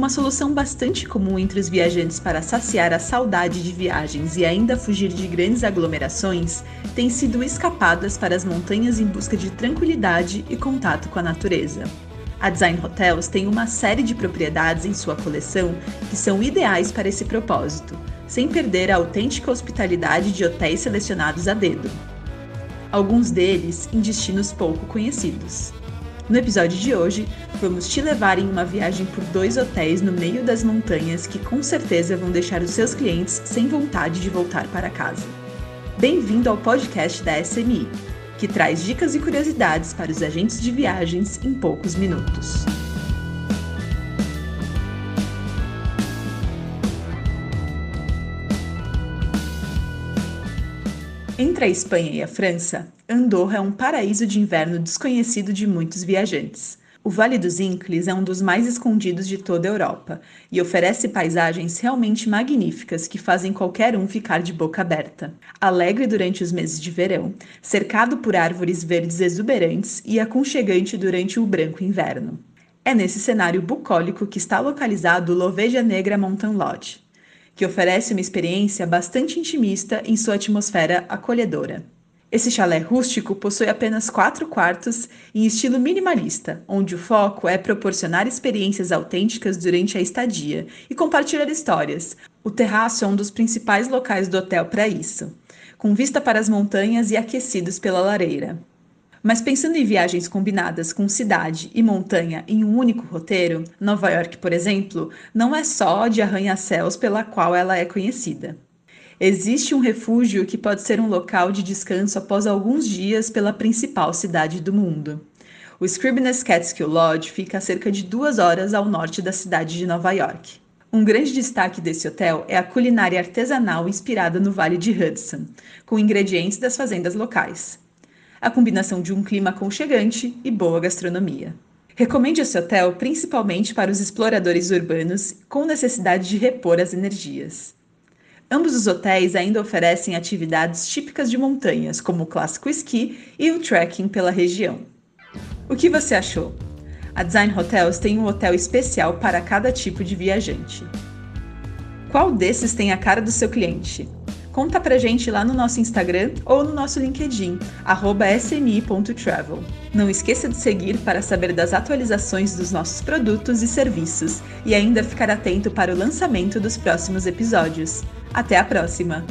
Uma solução bastante comum entre os viajantes para saciar a saudade de viagens e ainda fugir de grandes aglomerações tem sido escapadas para as montanhas em busca de tranquilidade e contato com a natureza. A Design Hotels tem uma série de propriedades em sua coleção que são ideais para esse propósito, sem perder a autêntica hospitalidade de hotéis selecionados a dedo. Alguns deles em destinos pouco conhecidos. No episódio de hoje, vamos te levar em uma viagem por dois hotéis no meio das montanhas que com certeza vão deixar os seus clientes sem vontade de voltar para casa. Bem-vindo ao podcast da SMI, que traz dicas e curiosidades para os agentes de viagens em poucos minutos. Entre a Espanha e a França, Andorra é um paraíso de inverno desconhecido de muitos viajantes. O Vale dos Incles é um dos mais escondidos de toda a Europa e oferece paisagens realmente magníficas que fazem qualquer um ficar de boca aberta. Alegre durante os meses de verão, cercado por árvores verdes exuberantes e aconchegante durante o branco inverno. É nesse cenário bucólico que está localizado o Loveja Negra Mountain Lodge que oferece uma experiência bastante intimista em sua atmosfera acolhedora. Esse chalé rústico possui apenas quatro quartos em estilo minimalista, onde o foco é proporcionar experiências autênticas durante a estadia e compartilhar histórias. O terraço é um dos principais locais do hotel para isso, com vista para as montanhas e aquecidos pela lareira. Mas pensando em viagens combinadas com cidade e montanha em um único roteiro, Nova York, por exemplo, não é só de arranha-céus pela qual ela é conhecida. Existe um refúgio que pode ser um local de descanso após alguns dias pela principal cidade do mundo. O Scribner's Catskill Lodge fica a cerca de duas horas ao norte da cidade de Nova York. Um grande destaque desse hotel é a culinária artesanal inspirada no Vale de Hudson, com ingredientes das fazendas locais a combinação de um clima aconchegante e boa gastronomia. Recomende esse hotel principalmente para os exploradores urbanos com necessidade de repor as energias. Ambos os hotéis ainda oferecem atividades típicas de montanhas, como o clássico esqui e o trekking pela região. O que você achou? A Design Hotels tem um hotel especial para cada tipo de viajante. Qual desses tem a cara do seu cliente? Conta pra gente lá no nosso Instagram ou no nosso LinkedIn, smi.travel. Não esqueça de seguir para saber das atualizações dos nossos produtos e serviços e ainda ficar atento para o lançamento dos próximos episódios. Até a próxima!